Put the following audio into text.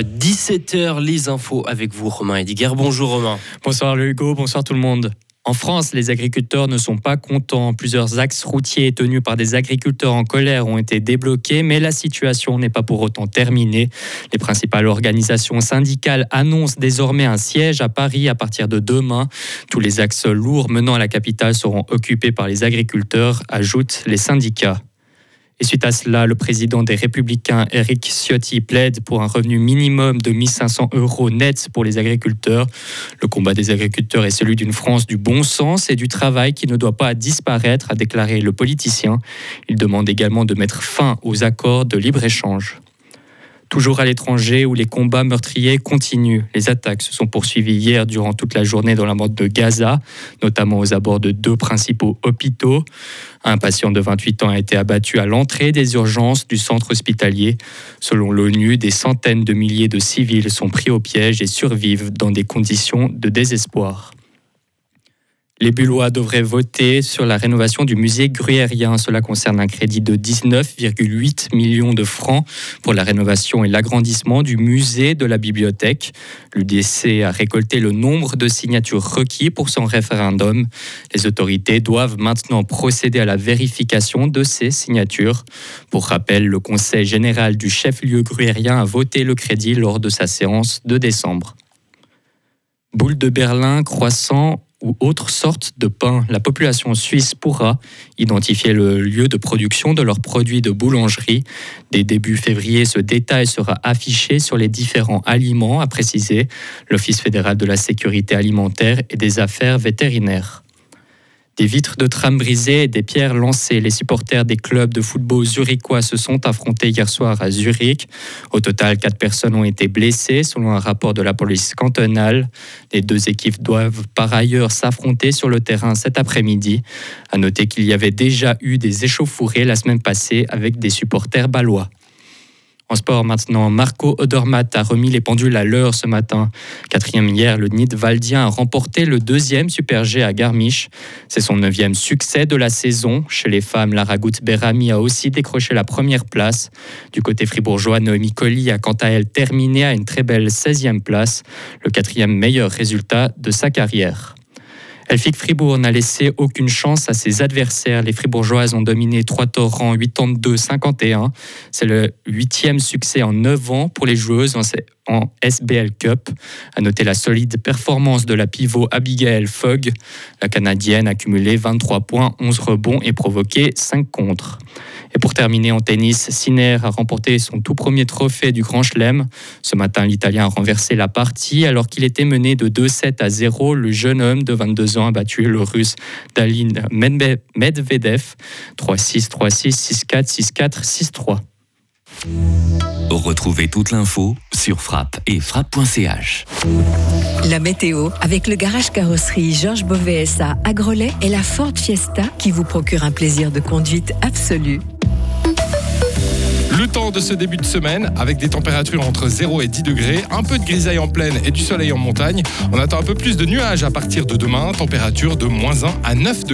17h, les infos avec vous, Romain Ediger. Bonjour Romain. Bonsoir Hugo, bonsoir tout le monde. En France, les agriculteurs ne sont pas contents. Plusieurs axes routiers tenus par des agriculteurs en colère ont été débloqués, mais la situation n'est pas pour autant terminée. Les principales organisations syndicales annoncent désormais un siège à Paris à partir de demain. Tous les axes lourds menant à la capitale seront occupés par les agriculteurs, ajoutent les syndicats. Et suite à cela, le président des Républicains, Eric Ciotti, plaide pour un revenu minimum de 1500 euros net pour les agriculteurs. Le combat des agriculteurs est celui d'une France du bon sens et du travail qui ne doit pas disparaître, a déclaré le politicien. Il demande également de mettre fin aux accords de libre-échange. Toujours à l'étranger où les combats meurtriers continuent. Les attaques se sont poursuivies hier durant toute la journée dans la bande de Gaza, notamment aux abords de deux principaux hôpitaux. Un patient de 28 ans a été abattu à l'entrée des urgences du centre hospitalier. Selon l'ONU, des centaines de milliers de civils sont pris au piège et survivent dans des conditions de désespoir. Les Bullois devraient voter sur la rénovation du musée gruyérien. Cela concerne un crédit de 19,8 millions de francs pour la rénovation et l'agrandissement du musée de la bibliothèque. L'UDC a récolté le nombre de signatures requis pour son référendum. Les autorités doivent maintenant procéder à la vérification de ces signatures. Pour rappel, le Conseil général du chef-lieu gruyérien a voté le crédit lors de sa séance de décembre. Boule de Berlin, croissant ou autre sorte de pain. La population suisse pourra identifier le lieu de production de leurs produits de boulangerie. Dès début février, ce détail sera affiché sur les différents aliments, a précisé l'Office fédéral de la sécurité alimentaire et des affaires vétérinaires. Des vitres de tram brisées et des pierres lancées. Les supporters des clubs de football zurichois se sont affrontés hier soir à Zurich. Au total, quatre personnes ont été blessées, selon un rapport de la police cantonale. Les deux équipes doivent par ailleurs s'affronter sur le terrain cet après-midi. À noter qu'il y avait déjà eu des échauffourées la semaine passée avec des supporters balois. En sport maintenant, Marco Odermatt a remis les pendules à l'heure ce matin. Quatrième hier, le Nidwaldien a remporté le deuxième Super G à Garmisch. C'est son neuvième succès de la saison. Chez les femmes, Lara Berami a aussi décroché la première place. Du côté fribourgeois, Noémie Colli a quant à elle terminé à une très belle 16e place, le quatrième meilleur résultat de sa carrière. Elfic Fribourg n'a laissé aucune chance à ses adversaires. Les Fribourgeoises ont dominé 3 torrents 82-51. C'est le huitième succès en 9 ans pour les joueuses en SBL Cup. À noter la solide performance de la pivot Abigail Fogg. La Canadienne a cumulé 23 points, 11 rebonds et provoqué 5 contres. Et pour terminer en tennis, Sinner a remporté son tout premier trophée du Grand Chelem. Ce matin, l'Italien a renversé la partie alors qu'il était mené de 2-7 à 0. Le jeune homme de 22 ans a battu le Russe Dalin Medvedev 3-6, 3-6, 6-4, 6-4, 6-3. Retrouvez toute l'info sur frappe et frappe.ch. La météo avec le garage carrosserie Georges Beauvais à Grelais et la Ford Fiesta qui vous procure un plaisir de conduite absolu. Le temps de ce début de semaine, avec des températures entre 0 et 10 degrés, un peu de grisaille en plaine et du soleil en montagne. On attend un peu plus de nuages à partir de demain, température de moins 1 à 9 degrés.